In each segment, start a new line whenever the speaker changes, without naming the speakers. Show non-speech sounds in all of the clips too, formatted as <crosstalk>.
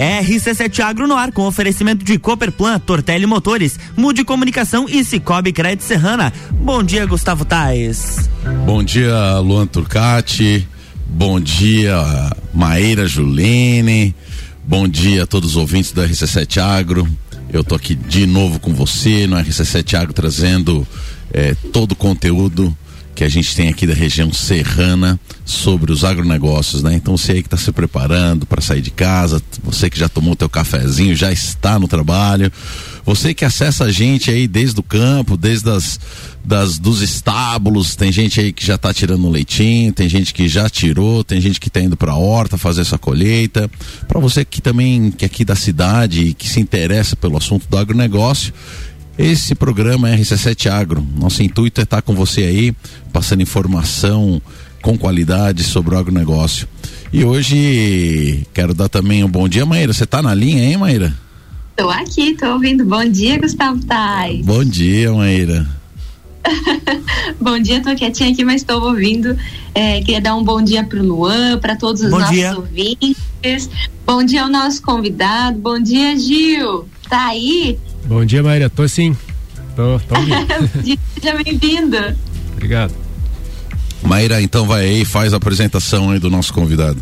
RC7 Agro no ar com oferecimento de Cooperplan, Tortelli Motores, Mude Comunicação e Cicobi Crédito Serrana. Bom dia, Gustavo Tais.
Bom dia, Luan Turcati. Bom dia, Maíra Juline. Bom dia a todos os ouvintes do RC7 Agro. Eu tô aqui de novo com você no RC7 Agro trazendo eh, todo o conteúdo que a gente tem aqui da região serrana sobre os agronegócios, né? Então você aí que está se preparando para sair de casa, você que já tomou teu cafezinho, já está no trabalho, você que acessa a gente aí desde o campo, desde as, das, dos estábulos, tem gente aí que já está tirando leitinho, tem gente que já tirou, tem gente que está indo para a horta fazer essa colheita. Para você que também que é aqui da cidade e que se interessa pelo assunto do agronegócio, esse programa é RC7 Agro. Nosso intuito é estar com você aí, passando informação com qualidade sobre o agronegócio. E hoje quero dar também um bom dia, Maíra. Você está na linha, hein, Maíra?
Estou aqui, estou ouvindo. Bom dia, Gustavo Tais.
Bom dia, Maíra. <laughs>
bom dia, estou quietinha aqui, mas estou ouvindo. É, queria dar um bom dia para o Luan, para todos os
bom
nossos
dia.
ouvintes. Bom dia ao nosso convidado. Bom dia, Gil. Tá aí?
Bom dia, Maíra. Tô sim. Tô, tô <laughs> ouvindo.
Seja bem-vindo.
Obrigado.
Maíra, então vai aí, faz a apresentação aí do nosso convidado.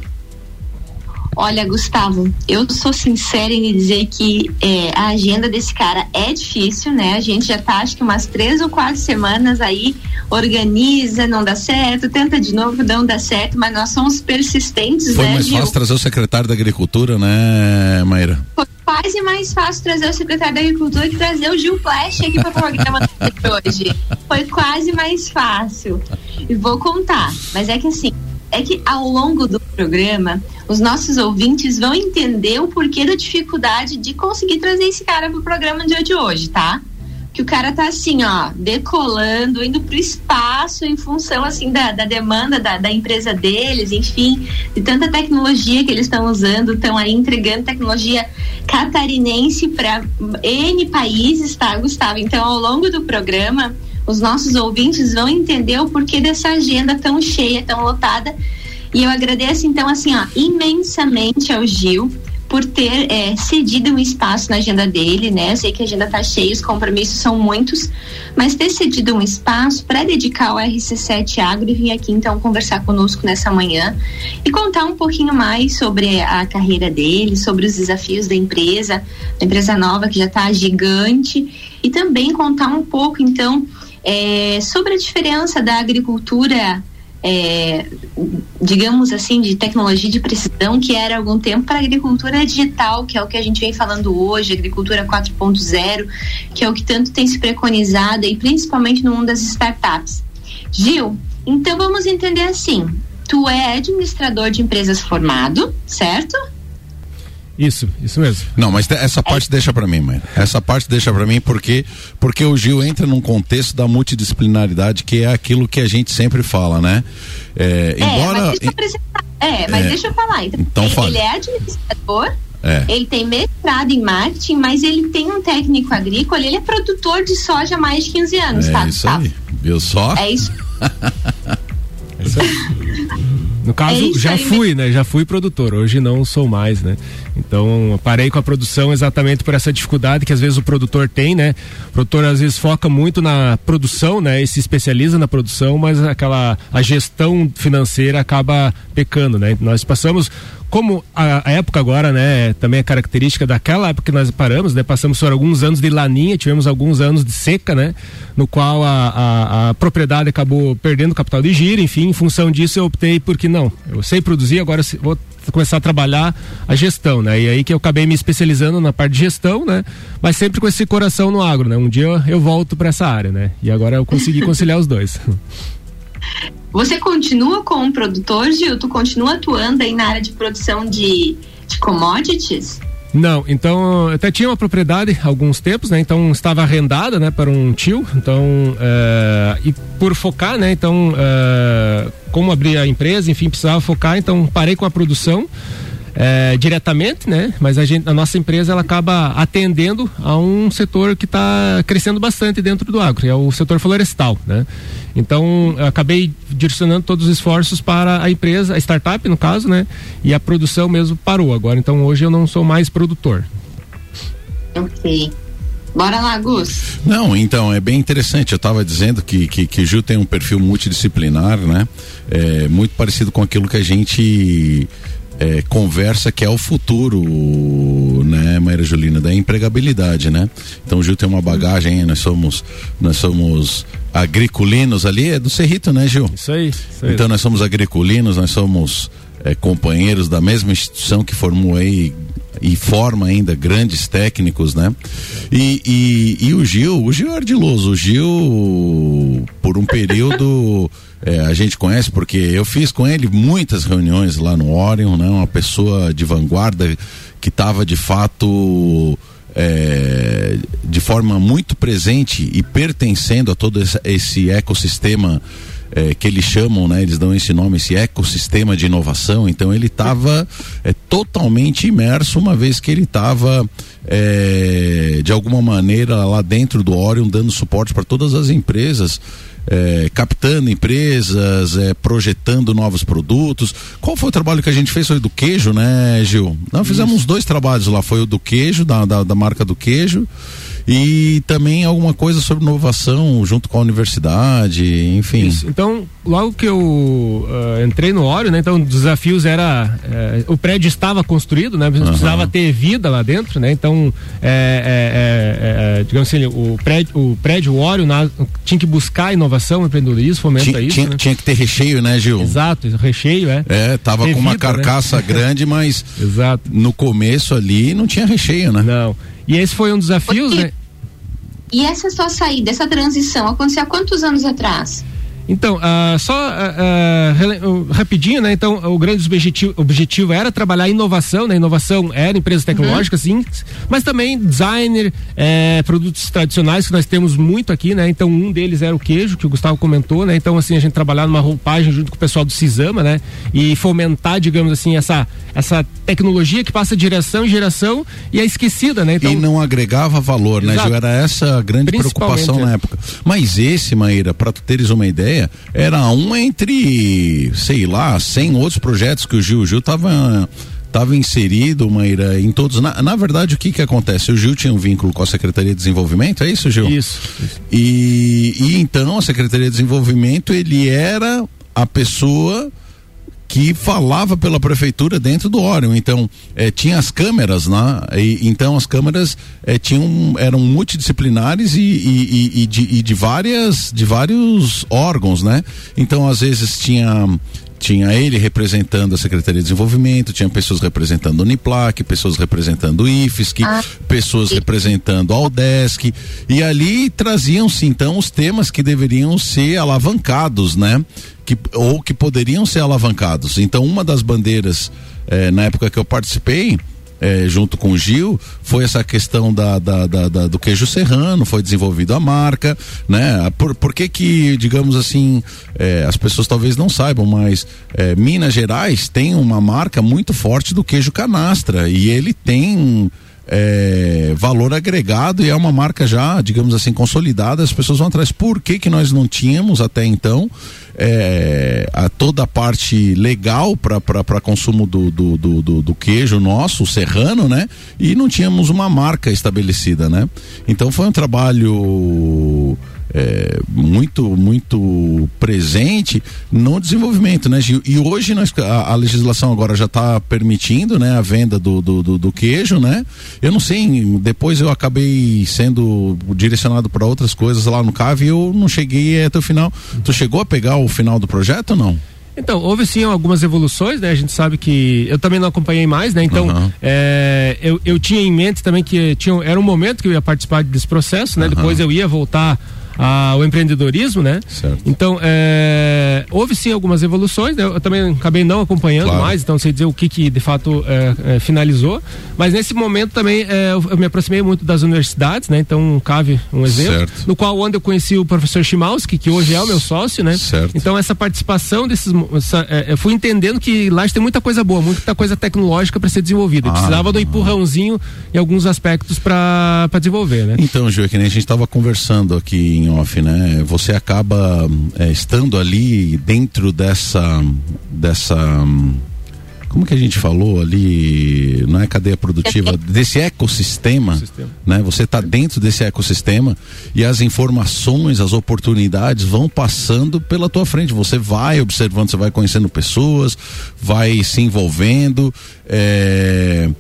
Olha, Gustavo, eu sou sincera em dizer que é, a agenda desse cara é difícil, né? A gente já tá acho que umas três ou quatro semanas aí, organiza, não dá certo, tenta de novo, não dá certo, mas nós somos persistentes,
Foi
né,
mais
Gil?
fácil trazer o secretário da Agricultura, né, Maíra?
Foi quase mais fácil trazer o secretário da Agricultura que trazer o Gil Flash aqui para o programa de hoje. Foi quase mais fácil. E vou contar, mas é que assim, é que ao longo do programa, os nossos ouvintes vão entender o porquê da dificuldade de conseguir trazer esse cara pro programa dia de hoje, tá? Que o cara tá assim, ó, decolando, indo pro espaço em função, assim, da, da demanda da, da empresa deles, enfim, de tanta tecnologia que eles estão usando, estão aí entregando tecnologia catarinense para N países, tá, Gustavo? Então, ao longo do programa, os nossos ouvintes vão entender o porquê dessa agenda tão cheia, tão lotada. E eu agradeço, então, assim, ó, imensamente ao Gil por ter é, cedido um espaço na agenda dele, né? Eu sei que a agenda tá cheia, os compromissos são muitos, mas ter cedido um espaço para dedicar ao RC7 Agro e vir aqui então conversar conosco nessa manhã e contar um pouquinho mais sobre a carreira dele, sobre os desafios da empresa, da empresa nova que já está gigante e também contar um pouco então é, sobre a diferença da agricultura é, digamos assim, de tecnologia de precisão que era há algum tempo para a agricultura digital, que é o que a gente vem falando hoje, agricultura 4.0, que é o que tanto tem se preconizado e principalmente no mundo das startups. Gil, então vamos entender assim, tu é administrador de empresas formado, certo?
Isso, isso mesmo.
Não, mas essa parte deixa para mim, mãe. Essa parte deixa para mim porque porque o Gil entra num contexto da multidisciplinaridade que é aquilo que a gente sempre fala, né? É, embora
é, mas deixa eu, apresentar. é, mas
É.
deixa eu falar. Então,
Então
ele,
fale.
ele é administrador,
É.
ele tem mestrado em marketing, mas ele tem um técnico agrícola, ele é produtor de soja há mais de 15 anos,
é
tá?
isso
Tá?
aí, viu só?
É isso. <laughs>
É isso aí. No caso,
É
já
aí
fui, né? Já fui produtor. Hoje não sou mais, né? Então, parei com a produção exatamente por essa dificuldade que às vezes o produtor tem, né? O produtor às vezes foca muito na produção, né? E se especializa na produção, mas aquela a gestão financeira acaba pecando, né? Nós passamos como a, a época agora, né, também é característica daquela época que nós paramos, né, passamos por alguns anos de laninha, tivemos alguns anos de seca, né, no qual a, a, a propriedade acabou perdendo capital de giro, enfim, em função disso eu optei porque não, eu sei produzir, agora vou começar a trabalhar a gestão, né, e aí que eu acabei me especializando na parte de gestão, né, mas sempre com esse coração no agro, né, um dia eu, eu volto para essa área, né, e agora eu consegui <laughs> conciliar os dois.
Você continua como produtor, Gil? Tu continua atuando aí na área de produção de, de commodities?
Não, então eu até tinha uma propriedade há alguns tempos, né? Então estava arrendada, né, para um tio. Então eh, e por focar, né? Então eh, como abrir a empresa, enfim, precisava focar. Então parei com a produção. É, diretamente, né? Mas a, gente, a nossa empresa ela acaba atendendo a um setor que está crescendo bastante dentro do agro, que é o setor florestal, né? Então, acabei direcionando todos os esforços para a empresa, a startup no caso, né? E a produção mesmo parou agora. Então, hoje eu não sou mais produtor.
Ok. Bora lá, Gus.
Não, então, é bem interessante. Eu estava dizendo que, que, que Gil tem um perfil multidisciplinar, né? É, muito parecido com aquilo que a gente é, conversa que é o futuro, né, Maíra Julina, da empregabilidade, né? Então o Gil tem uma bagagem, nós somos, nós somos agriculinos ali, é do Cerrito, né, Gil?
Isso aí. Isso
aí. Então nós somos agriculinos, nós somos é, companheiros da mesma instituição que formou aí e forma ainda grandes técnicos, né? E, e, e o Gil, o Gil é ardiloso, o Gil, por um período. <laughs> É, a gente conhece porque eu fiz com ele muitas reuniões lá no Orion, né? Uma pessoa de vanguarda que estava de fato é, de forma muito presente e pertencendo a todo esse, esse ecossistema é, que eles chamam, né? Eles dão esse nome, esse ecossistema de inovação. Então ele estava é, totalmente imerso, uma vez que ele estava é, de alguma maneira lá dentro do Orion dando suporte para todas as empresas. É, captando empresas, é, projetando novos produtos. Qual foi o trabalho que a gente fez? Foi do queijo, né, Gil? Nós fizemos Isso. dois trabalhos lá. Foi o do queijo, da, da, da marca do queijo e também alguma coisa sobre inovação junto com a universidade, enfim. Isso.
Então, logo que eu uh, entrei no óleo, né? Então, os desafios era uh, o prédio estava construído, né? Precisava uhum. ter vida lá dentro, né? Então, é, é, é, digamos assim, o prédio, o prédio, óleo na, tinha que buscar inovação, empreendedorismo, fomenta
tinha,
isso.
Tinha,
né?
tinha que ter recheio, né, Gil?
Exato, recheio, é.
É, tava ter com uma vida, né? carcaça né? <laughs> grande, mas Exato. no começo ali não tinha recheio, né?
Não. E esse foi um desafio, né?
E essa sua saída, essa transição, aconteceu há quantos anos atrás?
Então, uh, só uh, uh, rapidinho, né? Então, o grande objetivo, objetivo era trabalhar inovação, né? Inovação era empresas tecnológicas, uhum. sim, mas também designer, eh, produtos tradicionais que nós temos muito aqui, né? Então, um deles era o queijo, que o Gustavo comentou, né? Então, assim, a gente trabalhar numa roupagem junto com o pessoal do Cisama, né? E fomentar, digamos assim, essa, essa tecnologia que passa de geração em geração e é esquecida, né?
Então, e não agregava valor, né, Gil? Era essa a grande preocupação na época. Mas esse, Maíra, para tu teres uma ideia, era um entre, sei lá, 100 outros projetos que o Gil, Gil tava estava inserido, Maíra, em todos. Na, na, verdade, o que que acontece? O Gil tinha um vínculo com a Secretaria de Desenvolvimento, é isso, Gil?
Isso. isso.
E, e então a Secretaria de Desenvolvimento, ele era a pessoa que falava pela prefeitura dentro do órgão. Então, eh, tinha as câmeras, né? E, então as câmeras eh, tinham, eram multidisciplinares e, e, e, de, e de várias, de vários órgãos, né? Então, às vezes tinha tinha ele representando a Secretaria de Desenvolvimento, tinha pessoas representando o Uniplac, pessoas representando o IFSC, ah, pessoas representando a Udesc, e ali traziam-se então os temas que deveriam ser alavancados, né? que, ou que poderiam ser alavancados. Então, uma das bandeiras, eh, na época que eu participei, eh, junto com o Gil, foi essa questão da, da, da, da, do queijo serrano, foi desenvolvida a marca, né? Por, por que que, digamos assim, eh, as pessoas talvez não saibam, mas eh, Minas Gerais tem uma marca muito forte do queijo canastra e ele tem é, valor agregado e é uma marca já, digamos assim, consolidada. As pessoas vão atrás. Por que, que nós não tínhamos até então é, a toda a parte legal para consumo do, do, do, do, queijo nosso, serrano, né? E não tínhamos uma marca estabelecida, né? Então foi um trabalho é, muito muito presente no desenvolvimento, né, Gil? E hoje nós, a, a legislação agora já está permitindo, né, a venda do, do, do, do, queijo, né? Eu não sei, depois eu acabei sendo direcionado para outras coisas lá no CAV e eu não cheguei até o final. Tu chegou a pegar o final do projeto ou não?
Então, houve sim algumas evoluções, né? A gente sabe que eu também não acompanhei mais, né? Então, uhum. é, eu, eu tinha em mente também que tinha, era um momento que eu ia participar desse processo, né? Uhum. Depois eu ia voltar ao empreendedorismo, né?
Certo.
Então, é, houve sim algumas evoluções, né? eu também acabei não acompanhando
Claro.
mais, então sei dizer o que, que de fato é, é, finalizou. Mas nesse momento também é, eu, me aproximei muito das universidades, né? Então, cabe um exemplo.
Certo.
No qual onde eu conheci o professor Chimalski, que hoje é o meu sócio, né?
Certo.
Então, essa participação desses. Essa, é, eu fui entendendo que lá tem muita coisa boa, muita coisa tecnológica para ser desenvolvida.
Ah.
Precisava do empurrãozinho em alguns aspectos para desenvolver, né?
Então, Gil, é que nem a gente estava conversando aqui em off, né? Você acaba é, estando ali dentro dessa. dessa. Como que a gente falou ali? Não é cadeia produtiva, <laughs> desse ecossistema,
Ecossistema.
né? Você está dentro desse ecossistema e as informações, as oportunidades vão passando pela tua frente. Você vai observando, você vai conhecendo pessoas, vai se envolvendo. é,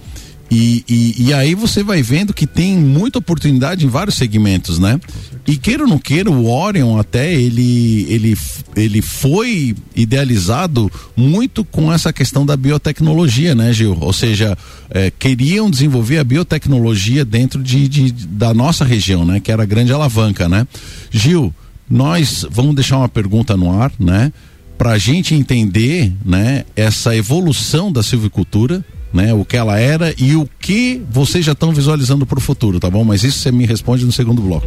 E, e, e aí você vai vendo que tem muita oportunidade em vários segmentos, né? E queira ou não queira, o Orion até ele, ele, ele foi idealizado muito com essa questão da biotecnologia, né, Gil? Ou seja, eh, queriam desenvolver a biotecnologia dentro de, de- da nossa região, né? Que era a grande alavanca, né? Gil, nós vamos deixar uma pergunta no ar, né? Para a gente entender, né? Essa evolução da silvicultura, né? O que ela era e o que vocês já estão visualizando para o futuro, tá bom? Mas isso você me responde no segundo bloco.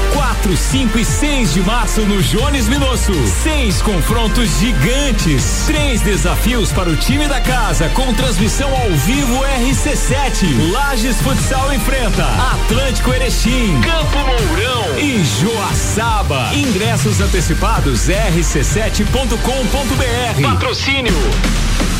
4, 5 e 6 de março no Jones Minosso. Seis confrontos gigantes. Três desafios para o time da casa com transmissão ao vivo RC7. Lages Futsal enfrenta Atlântico Erechim, Campo Mourão e Joaçaba. Ingressos antecipados rc7.com.br. Patrocínio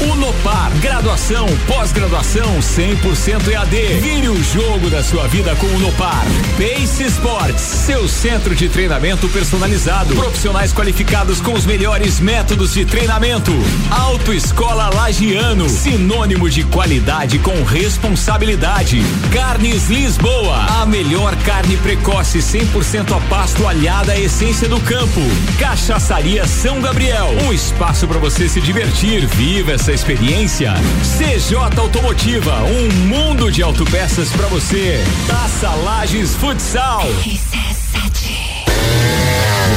Unopar, graduação, pós-graduação 100% EAD. Vire o jogo da sua vida com o Unopar. Pace Sports, seu centro de treinamento personalizado. Profissionais qualificados com os melhores métodos de treinamento. Autoescola Lagiano, sinônimo de qualidade com responsabilidade. Carnes Lisboa, a melhor carne precoce 100% a pasto alhada à essência do campo. Cachaçaria São Gabriel, um espaço para você se divertir. Viva essa experiência. CJ Automotiva, um mundo de autopeças para você. Taça Lages Futsal.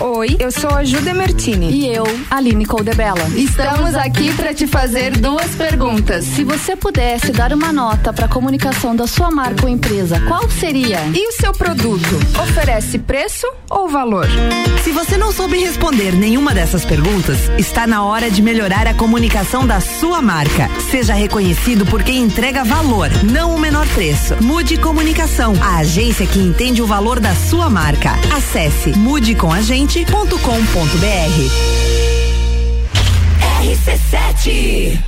Oi, eu sou a Ju Demertini.
E eu, Aline Coldebella.
Estamos aqui para te fazer duas perguntas.
Se você pudesse dar uma nota para a comunicação da sua marca ou empresa, qual seria?
E o seu produto? Oferece preço ou valor?
Se você não soube responder nenhuma dessas perguntas, está na hora de melhorar a comunicação da sua marca. Seja reconhecido por quem entrega valor, não o menor preço. Mude Comunicação, a agência que entende o valor da sua marca. Acesse mudecomagente.com.br.
RC7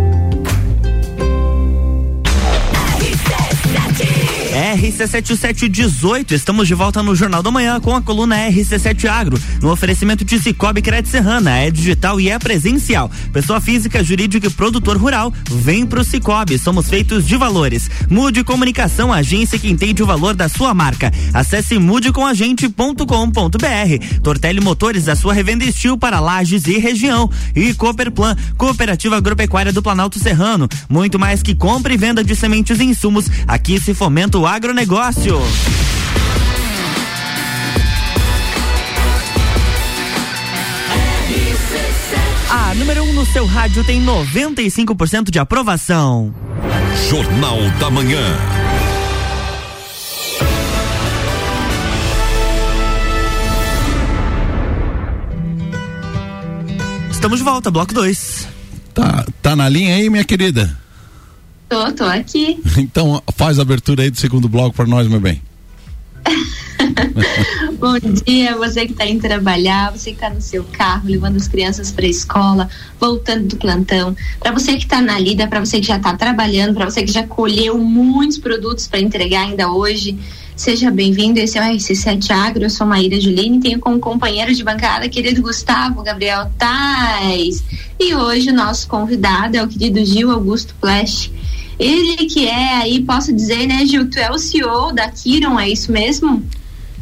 RC7718, estamos de volta no Jornal da Manhã com a coluna RC7 Agro, no oferecimento de Cicobi Crédito Serrana, é digital e é presencial. Pessoa física, jurídica e produtor rural, vem pro Cicobi, somos feitos de valores. Mude Comunicação, agência que entende o valor da sua marca. Acesse mudecomagente.com.br. Tortelli Motores, a sua revenda estil para lajes e região. E Cooperplan, Cooperativa Agropecuária do Planalto Serrano. Muito mais que compra e venda de sementes e insumos, aqui se fomenta o agronegócio. A número 1 um no seu rádio tem 95% de aprovação.
Jornal da Manhã.
Estamos de volta, bloco 2.
Tá, tá na linha aí, minha querida?
Tô, tô aqui. <laughs>
Então faz a abertura aí do segundo bloco para nós, meu bem. <laughs>
Bom dia, você que está indo trabalhar, você que está no seu carro, levando as crianças para a escola, voltando do plantão, para você que está na lida, para você que já está trabalhando, para você que já colheu muitos produtos para entregar ainda hoje, seja bem-vindo. Esse é o RC7 Agro, eu sou Maíra Juline, tenho como companheiro de bancada querido Gustavo Gabriel Tais. E hoje o nosso convidado é o querido Gil Augusto Flash. Ele que é aí, posso dizer, né, Gil, tu é o CEO da Kiron, é isso mesmo?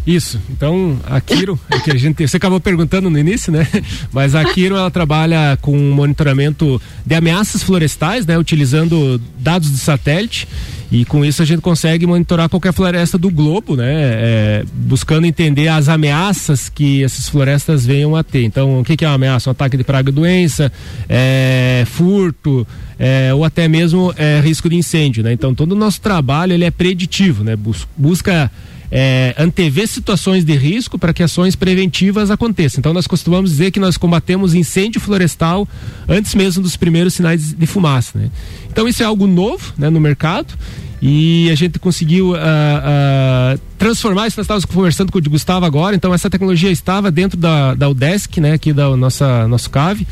Isso. Então, a Kiro, é que a gente, você acabou perguntando no início, né? Mas a Kiro ela trabalha com monitoramento de ameaças florestais, né, utilizando dados de satélite. E com isso a gente consegue monitorar qualquer floresta do globo, né? É, buscando entender as ameaças que essas florestas venham a ter. Então, o que, que é uma ameaça? Um ataque de praga doença, é, furto, é, ou até mesmo é, risco de incêndio, né? Então, todo o nosso trabalho ele é preditivo, né? Bus busca é, antever situações de risco para que ações preventivas aconteçam. Então nós costumamos dizer que nós combatemos incêndio florestal antes mesmo dos primeiros sinais de fumaça. Né? Então isso é algo novo né, no mercado e a gente conseguiu uh, uh, transformar isso. Nós estávamos conversando com o Gustavo agora, então essa tecnologia estava dentro da, da UDESC, né, aqui da nossa nosso CAV.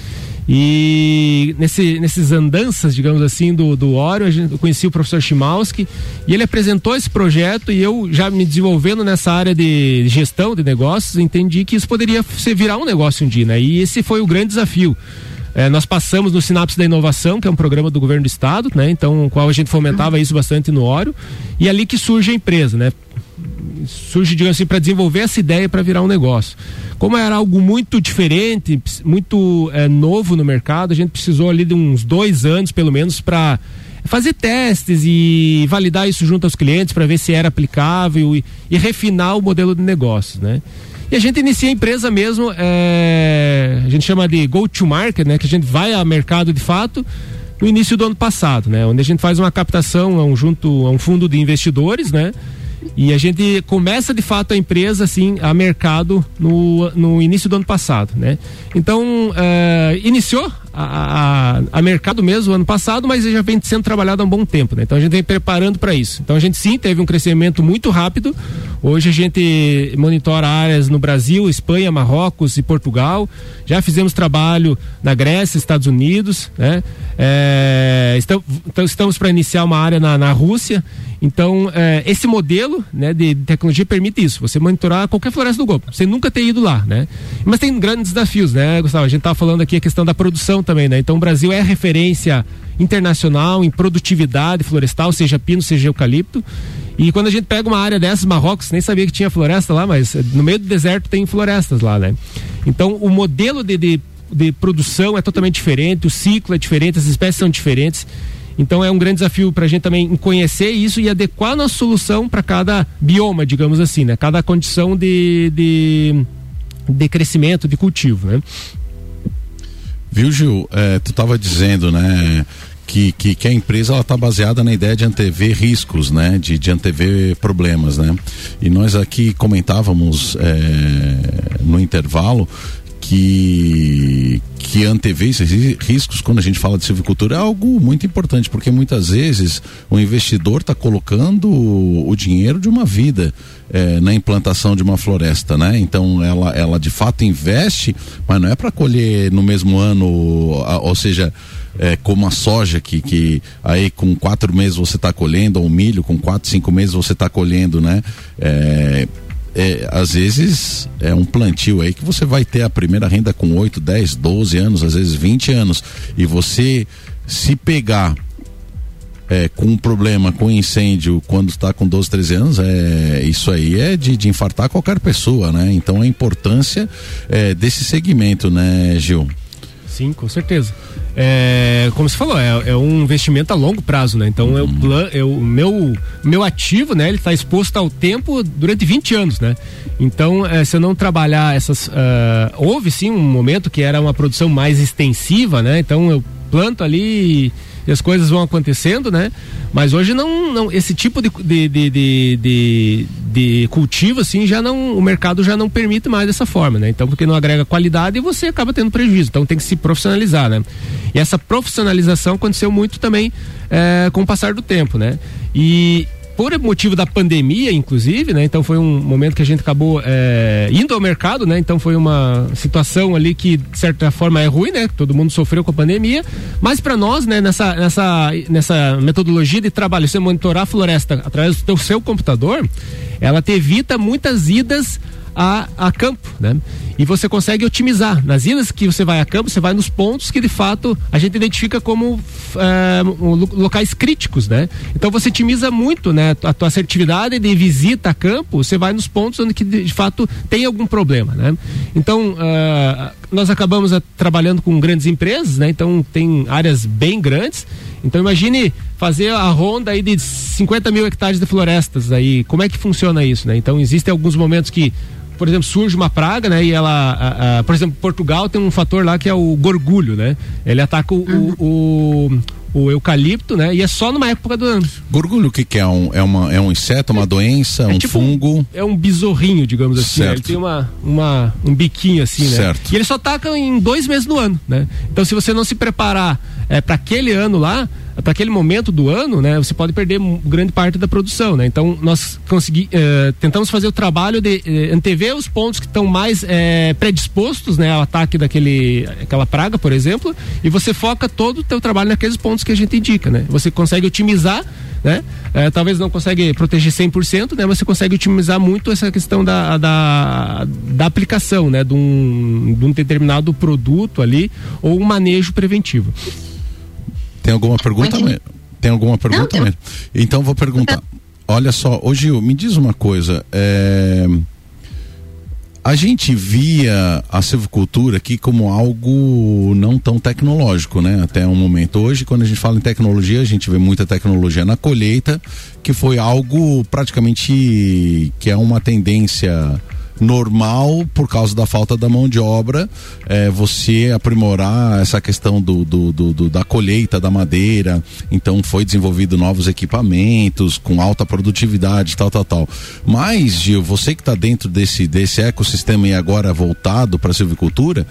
E nesse, nesses andanças, digamos assim, do, do Oro, eu conheci o professor Chimalski e ele apresentou esse projeto e eu já me desenvolvendo nessa área de gestão de negócios, entendi que isso poderia ser virar um negócio um dia, né? E esse foi o grande desafio. É, nós passamos no Sinapse da Inovação, que é um programa do governo do estado, né? Então, qual a gente fomentava isso bastante no Oro, e é ali que surge a empresa, né? Surge, digamos assim, para desenvolver essa ideia para virar um negócio. Como era algo muito diferente, muito é, novo no mercado, a gente precisou ali de uns dois anos, pelo menos, para fazer testes e validar isso junto aos clientes para ver se era aplicável e, e refinar o modelo de negócio, né? E a gente inicia a empresa mesmo, é, a gente chama de go to market, né? Que a gente vai ao mercado de fato no início do ano passado, né? Onde a gente faz uma captação a um, junto a um fundo de investidores, né? E a gente começa de fato a empresa assim a mercado no, no início do ano passado, né? Então uh, iniciou a, a, a, mercado mesmo ano passado, mas já vem sendo trabalhado há um bom tempo, né? Então a gente vem preparando para isso. Então a gente sim teve um crescimento muito rápido. Hoje a gente monitora áreas no Brasil, Espanha, Marrocos e Portugal. Já fizemos trabalho na Grécia, Estados Unidos, né? É, estamos, então estamos para iniciar uma área na, na Rússia. Então, é, esse modelo né, de tecnologia permite isso, você monitorar qualquer floresta do globo, sem nunca ter ido lá, né? Mas tem grandes desafios, né, Gustavo? A gente estava falando aqui a questão da produção também, né? Então, o Brasil é referência internacional em produtividade florestal, seja pino, seja eucalipto. E quando a gente pega uma área dessas, Marrocos, nem sabia que tinha floresta lá, mas no meio do deserto tem florestas lá, né? Então, o modelo de, de, de produção é totalmente diferente, o ciclo é diferente, as espécies são diferentes. Então é um grande desafio para a gente também conhecer isso e adequar a nossa solução para cada bioma, digamos assim, né? Cada condição de, de, de crescimento, de cultivo, né?
Viu, Gil? É, tu estava dizendo, né? que, que, que a empresa ela está baseada na ideia de antever riscos, né? De, de antever problemas, né? E nós aqui comentávamos é, no intervalo que que antever esses riscos quando a gente fala de silvicultura é algo muito importante porque muitas vezes o investidor está colocando o dinheiro de uma vida é, na implantação de uma floresta, né? Então ela, ela de fato investe, mas não é para colher no mesmo ano, ou seja, é, como a soja que, que aí com quatro meses você está colhendo, ou o milho com quatro, cinco meses você está colhendo, né? É, é, às vezes é um plantio aí que você vai ter a primeira renda com 8, 10, 12 anos, às vezes 20 anos. E você se pegar é, com um problema, com incêndio, quando está com 12, 13 anos, é, isso aí é de, de infartar qualquer pessoa, né? Então a importância é, desse segmento, né, Gil?
Sim, com certeza. É, como você falou, é, é, um investimento a longo prazo, né? Então, uhum. é o plan, é o meu, meu ativo, né? Ele está exposto ao tempo durante 20 anos, né? Então, é, se eu não trabalhar essas. Uh, houve sim um momento que era uma produção mais extensiva, né? Então, eu planto ali e as coisas vão acontecendo, né? Mas hoje não, não esse tipo de, de, de, de, de cultivo assim já não o mercado já não permite mais dessa forma, né? Então porque não agrega qualidade e você acaba tendo prejuízo. Então tem que se profissionalizar, né? E essa profissionalização aconteceu muito também é, com o passar do tempo, né? E por motivo da pandemia, inclusive, né? Então foi um momento que a gente acabou é, indo ao mercado, né? Então foi uma situação ali que, de certa forma, é ruim, né? Todo mundo sofreu com a pandemia. Mas para nós, né, nessa, nessa, nessa metodologia de trabalho, você monitorar a floresta através do seu computador, ela te evita muitas idas a, a campo, né? E você consegue otimizar. Nas idas que você vai a campo, você vai nos pontos que de fato a gente identifica como é, locais críticos, né? Então você otimiza muito, né? A tua assertividade de visita a campo, você vai nos pontos onde que de fato tem algum problema, né? Então uh, nós acabamos uh, trabalhando com grandes empresas, né? Então tem áreas bem grandes. Então imagine fazer a ronda aí de 50 mil hectares de florestas aí. Como é que funciona isso, né? Então existem alguns momentos que por exemplo, surge uma praga, né? E ela, a, a, por exemplo, Portugal tem um fator lá que é o gorgulho, né? Ele ataca o, uhum. o, o, o, eucalipto, né? E é só numa época do ano.
Gorgulho, o que, que é? Um, é, uma, é um inseto, uma doença, é um tipo fungo?
é um besorrinho, digamos assim. Né? Ele tem uma, uma, um biquinho assim, né?
Certo.
E ele só ataca em dois meses do ano, né? Então, se você não se preparar é, para aquele ano lá, para aquele momento do ano, né, você pode perder grande parte da produção, né? Então nós consegui, eh, tentamos fazer o trabalho de eh, antever os pontos que estão mais eh, predispostos, né, ao ataque daquele aquela praga, por exemplo, e você foca todo o teu trabalho naqueles pontos que a gente indica, né? Você consegue otimizar né? É, talvez não consegue proteger 100%, né? Mas você consegue otimizar muito essa questão da, da, da aplicação, né? De um, de um determinado produto ali ou um manejo preventivo.
Tem alguma pergunta? Pode... Tem alguma pergunta? Não, Então vou perguntar. Olha só, ô Gil, me diz uma coisa. É... A gente via a silvicultura aqui como algo não tão tecnológico, né? Até um momento. Hoje, quando a gente fala em tecnologia, a gente vê muita tecnologia na colheita, que foi algo praticamente que é uma tendência normal por causa da falta da mão de obra, é, você aprimorar essa questão do, do, do, do, da colheita da madeira. Então foi desenvolvido novos equipamentos com alta produtividade, tal, tal, tal. Mas, Gil, você que está dentro desse, desse ecossistema e agora voltado para a silvicultura,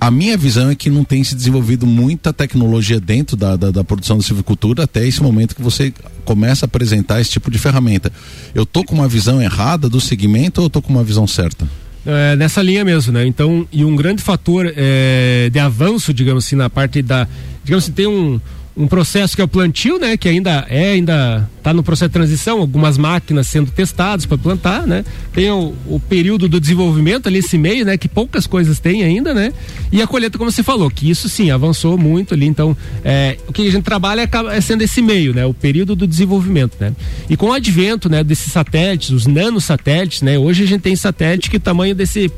a minha visão é que não tem se desenvolvido muita tecnologia dentro da, da, da, produção da silvicultura até esse momento que você começa a apresentar esse tipo de ferramenta. Eu tô com uma visão errada do segmento ou eu tô com uma visão certa?
É, nessa linha mesmo, né? Então, e um grande fator é, de avanço, digamos assim, na parte da. Digamos assim, tem um, um processo que é o plantio, né, que ainda é ainda está no processo de transição, algumas máquinas sendo testadas para plantar, né? Tem o, o, período do desenvolvimento ali esse meio, né, que poucas coisas tem ainda, né? E a colheita, como você falou, que isso sim avançou muito ali. Então, é, o que a gente trabalha é, é sendo esse meio, né, o período do desenvolvimento, né? E com o advento, né, desses satélites, os nanosatélites, né? Hoje a gente tem satélite que tamanho desse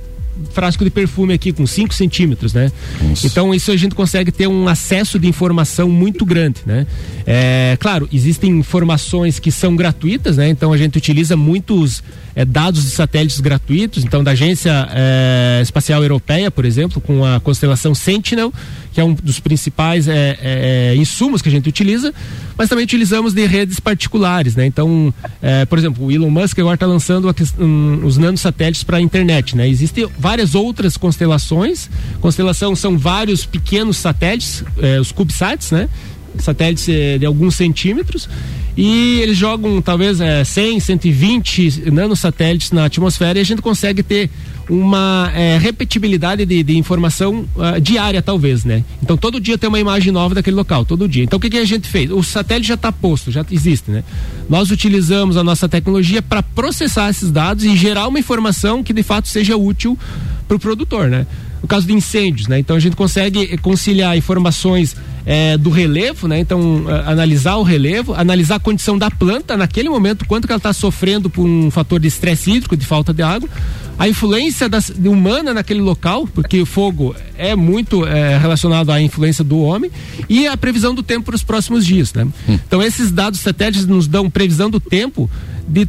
frasco de perfume aqui com 5 centímetros, né? Nossa. Então isso a gente consegue ter um acesso de informação muito grande, né? É, claro, existem informações que são gratuitas, né? Então a gente utiliza muitos é, dados de satélites gratuitos, então da Agência é, Espacial Europeia, por exemplo, com a constelação Sentinel, que é um dos principais é, é, insumos que a gente utiliza, mas também utilizamos de redes particulares, né? Então, é, por exemplo, o Elon Musk agora está lançando um, os nanosatélites para a internet, né? Existem várias outras constelações. Constelação são vários pequenos satélites, é, os CubeSats, né? Satélites é, de alguns centímetros e eles jogam talvez é, 100, 120 nanosatélites na atmosfera e a gente consegue ter uma é, repetibilidade de, de informação uh, diária, talvez, né? Então todo dia tem uma imagem nova daquele local, todo dia. Então o que, que a gente fez? O satélite já está posto, já existe, né? Nós utilizamos a nossa tecnologia para processar esses dados e gerar uma informação que de fato seja útil para o produtor, né? No caso de incêndios, né? Então a gente consegue conciliar informações é, do relevo, né? Então, analisar o relevo, analisar a condição da planta naquele momento, quanto que ela está sofrendo por um fator de estresse hídrico, de falta de água, a influência das, humana naquele local, porque o fogo é muito é, relacionado à influência do homem, e a previsão do tempo para os próximos dias, né? Hum. Então, esses dados satélites nos dão previsão do tempo de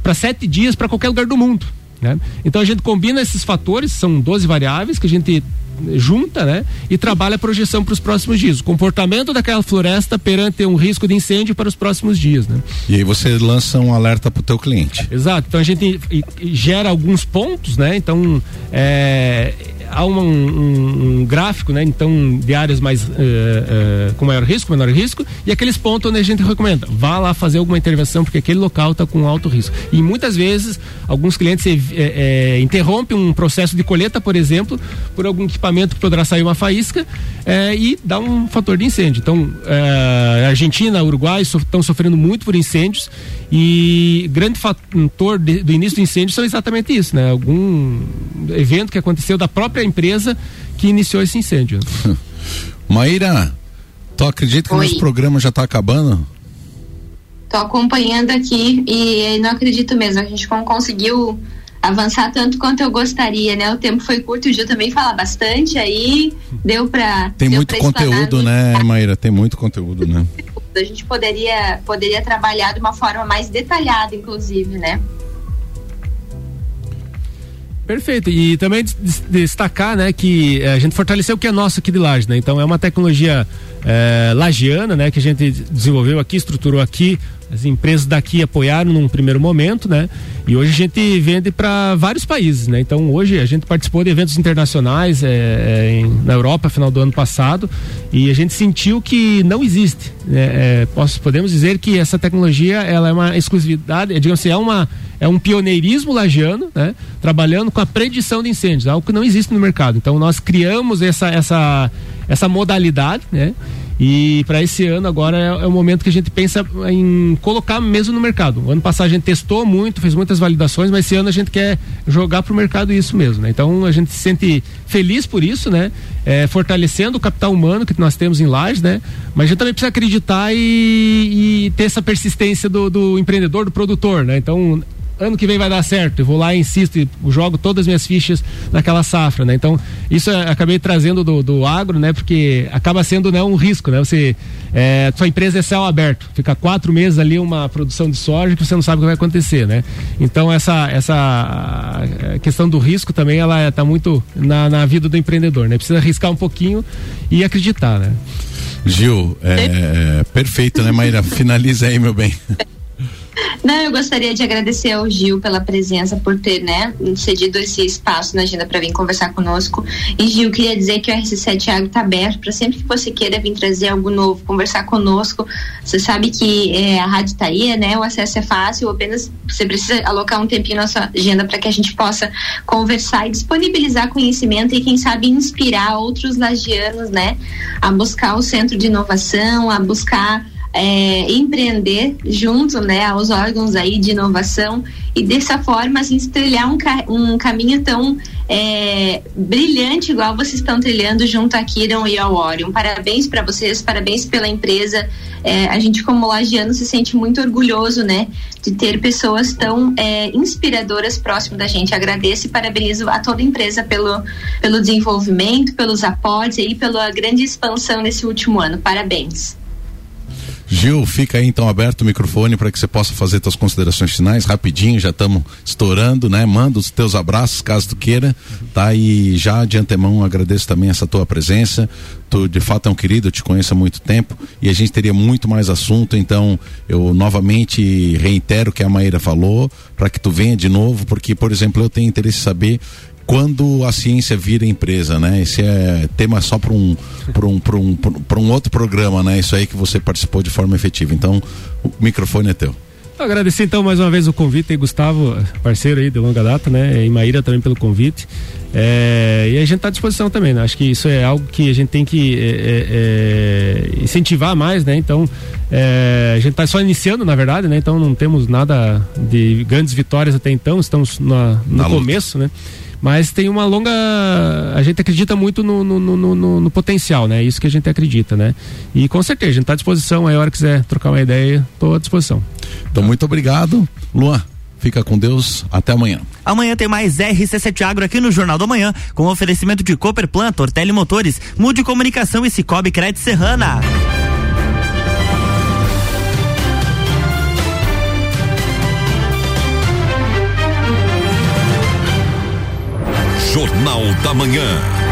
para sete dias para qualquer lugar do mundo. Né? Então a gente combina esses fatores, são 12 variáveis que a gente junta, né? E trabalha a projeção para os próximos dias. O comportamento daquela floresta perante um risco de incêndio para os próximos dias, né?
E aí você lança um alerta para o teu cliente.
Exato. Então a gente gera alguns pontos, né? Então é, há um, um, um, gráfico, né? Então, de áreas mais uh, uh, com maior risco, menor risco, e aqueles pontos onde a gente recomenda, vá lá fazer alguma intervenção, porque aquele local está com alto risco. E muitas vezes, alguns clientes é, interrompem um processo de colheita, por exemplo, por algum equipamento que poderá sair uma faísca e dá um fator de incêndio. Então, a Argentina, Uruguai estão sofrendo muito por incêndios e grande fator de, do início do incêndio são exatamente isso, né? Algum evento que aconteceu da própria empresa que iniciou esse incêndio. <laughs>
Maíra, tu acredita que o nosso programa já está acabando?
Tô acompanhando aqui e não acredito mesmo. A gente conseguiu avançar tanto quanto eu gostaria, né? O tempo foi curto o Gil também fala bastante, aí deu para
Tem deu muito conteúdo, né, Maíra? Tem muito conteúdo, né?
A gente poderia poderia trabalhar de uma forma mais detalhada, inclusive, né?
Perfeito. E também destacar, né, que eh, a gente fortaleceu o que é nosso aqui de Laje, né? Então é uma tecnologia é, lagiana, né, que a gente desenvolveu aqui, estruturou aqui, as empresas daqui apoiaram num primeiro momento, né? E hoje a gente vende para vários países, né? Então hoje a gente participou de eventos internacionais é, em, na Europa, final do ano passado, e a gente sentiu que não existe. Né? É, posso, podemos dizer que essa tecnologia ela é uma exclusividade, digamos assim, é uma é um pioneirismo lagiano, né? Trabalhando com a predição de incêndios, algo que não existe no mercado. Então nós criamos essa essa essa modalidade, né? E para esse ano agora é, é, o momento que a gente pensa em colocar mesmo no mercado. O ano passado a gente testou muito, fez muitas validações, mas esse ano a gente quer jogar para o mercado isso mesmo, né? Então a gente se sente feliz por isso, né? É, fortalecendo o capital humano que nós temos em Lages, né? Mas a gente também precisa acreditar e, e ter essa persistência do, do empreendedor, do produtor, né? Então ano que vem vai dar certo. Eu vou lá e insisto e jogo todas as minhas fichas naquela safra, né? Então, isso eu acabei trazendo do, do agro, né? Porque acaba sendo né, um risco, né? Você, é, sua empresa é céu aberto, fica quatro meses ali uma produção de soja que você não sabe o que vai acontecer, né? Então, essa, essa questão do risco também, ela está muito na, na vida do empreendedor, né? Precisa arriscar um pouquinho e acreditar, né?
Gil, é, é, perfeito, né, Maíra? Finaliza aí, meu bem. <laughs>
Não, eu gostaria de agradecer ao Gil pela presença, por ter, né, cedido esse espaço na agenda para vir conversar conosco. E Gil, queria dizer que o RC7 Agro está aberto para sempre que você queira vir trazer algo novo, conversar conosco. Você sabe que é, a rádio está aí, né? O acesso é fácil, apenas você precisa alocar um tempinho na sua agenda para que a gente possa conversar e disponibilizar conhecimento e quem sabe inspirar outros lagianos, né, a buscar o centro de inovação, a buscar é, empreender junto né, aos órgãos aí de inovação e dessa forma assim, trilhar um, um caminho tão é, brilhante igual vocês estão trilhando junto a Kiron e ao Orion. Parabéns para vocês, parabéns pela empresa. É, a gente como lagiano se sente muito orgulhoso, né, de ter pessoas tão é, inspiradoras próximo da gente. Agradeço e parabenizo a toda a empresa pelo, pelo desenvolvimento, pelos aportes e pela grande expansão nesse último ano. Parabéns.
Gil, fica aí então aberto o microfone para que você possa fazer suas considerações finais rapidinho, já estamos estourando, né? Manda os teus abraços caso tu queira, tá? E já de antemão agradeço também essa tua presença. Tu de fato é um querido, eu te conheço há muito tempo e a gente teria muito mais assunto, então eu novamente reitero o que a Maíra falou, para que tu venha de novo, porque por exemplo, eu tenho interesse em saber quando a ciência vira empresa, né? Esse é tema só para um, um, um, um outro programa, né? Isso aí que você participou de forma efetiva. Então, o microfone é teu.
Agradecer então mais uma vez o convite aí, Gustavo, parceiro aí de longa data, né? E Maíra também pelo convite. É, e a gente está à disposição também, né? Acho que isso é algo que a gente tem que é, é, é incentivar mais, né? Então, é, a gente está só iniciando, na verdade, né? Então não temos nada de grandes vitórias até então, estamos na, no na começo, luta. né? Mas tem uma longa. A gente acredita muito no, no, no, no, no potencial, né? Isso que a gente acredita, né? E com certeza, a gente está à disposição. Aí, a hora que quiser trocar uma ideia, estou à disposição.
Então, muito obrigado. Luan. Fica com Deus, até amanhã.
Amanhã tem mais RC7 Agro aqui no Jornal do Manhã, com oferecimento de Cooper Plant, Ortelli Motores, Mude Comunicação e Cicobi Crédito Serrana.
Jornal da Manhã.